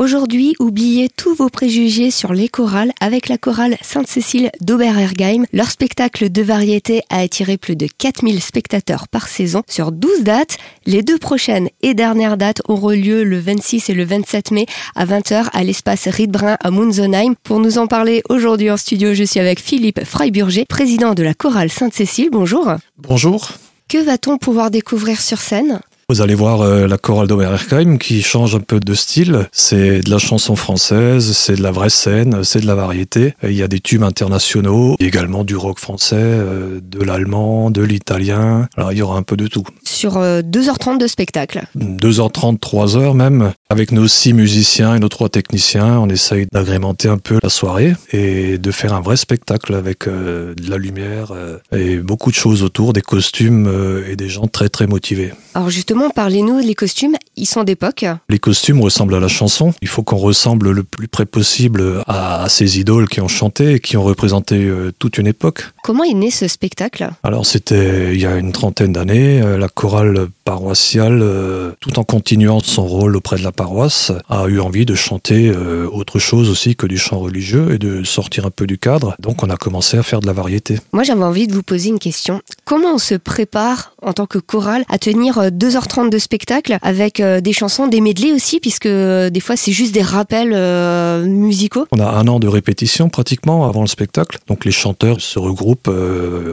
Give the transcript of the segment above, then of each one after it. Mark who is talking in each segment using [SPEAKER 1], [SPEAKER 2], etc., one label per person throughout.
[SPEAKER 1] Aujourd'hui, oubliez tous vos préjugés sur les chorales avec la chorale Sainte-Cécile d'Oberhergheim. Leur spectacle de variété a attiré plus de 4000 spectateurs par saison sur 12 dates. Les deux prochaines et dernières dates auront lieu le 26 et le 27 mai à 20h à l'espace Riedbrun à Munzenheim. Pour nous en parler aujourd'hui en studio, je suis avec Philippe Freiburger, président de la chorale Sainte-Cécile. Bonjour.
[SPEAKER 2] Bonjour.
[SPEAKER 1] Que va-t-on pouvoir découvrir sur scène?
[SPEAKER 2] Vous allez voir euh, la chorale d'Oberherkheim qui change un peu de style. C'est de la chanson française, c'est de la vraie scène, c'est de la variété. Il y a des tubes internationaux, également du rock français, euh, de l'allemand, de l'italien. Alors il y aura un peu de tout.
[SPEAKER 1] Sur 2h30 euh, de spectacle
[SPEAKER 2] 2h30, 3h même. Avec nos six musiciens et nos trois techniciens, on essaye d'agrémenter un peu la soirée et de faire un vrai spectacle avec de la lumière et beaucoup de choses autour, des costumes et des gens très très motivés.
[SPEAKER 1] Alors justement, parlez-nous, les costumes, ils sont d'époque
[SPEAKER 2] Les costumes ressemblent à la chanson. Il faut qu'on ressemble le plus près possible à, ces idoles qui ont chanté et qui ont représenté euh, toute une époque.
[SPEAKER 1] Comment est né ce spectacle?
[SPEAKER 2] Alors c'était il y a une trentaine d'années. Euh, la chorale paroissiale, euh, tout en continuant son rôle auprès de la paroisse, a eu envie de chanter autre chose aussi que du chant religieux et de sortir un peu du cadre. Donc on a commencé à faire de la variété.
[SPEAKER 1] Moi j'avais envie de vous poser une question. Comment on se prépare en tant que chorale à tenir deux heures 30 de spectacle avec euh, des chansons, des medley aussi, puisque euh, des fois c'est juste des rappels euh, musicaux.
[SPEAKER 2] On a un an de répétition pratiquement avant le spectacle. Donc les chanteurs se regroupent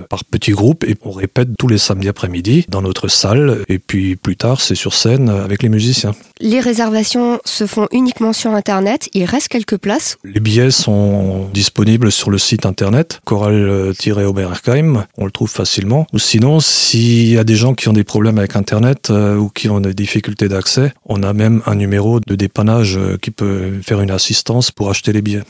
[SPEAKER 2] par petits groupes et on répète tous les samedis après-midi dans notre salle. Et puis plus tard, c'est sur scène avec les musiciens.
[SPEAKER 1] Les réservations se font uniquement sur Internet. Il reste quelques places.
[SPEAKER 2] Les billets sont disponibles sur le site Internet, choral-oberheim. On le trouve facilement. Ou sinon, s'il y a des gens qui ont des problèmes avec Internet, ou qui ont des difficultés d'accès, on a même un numéro de dépannage euh, qui peut faire une assistance pour acheter les billets.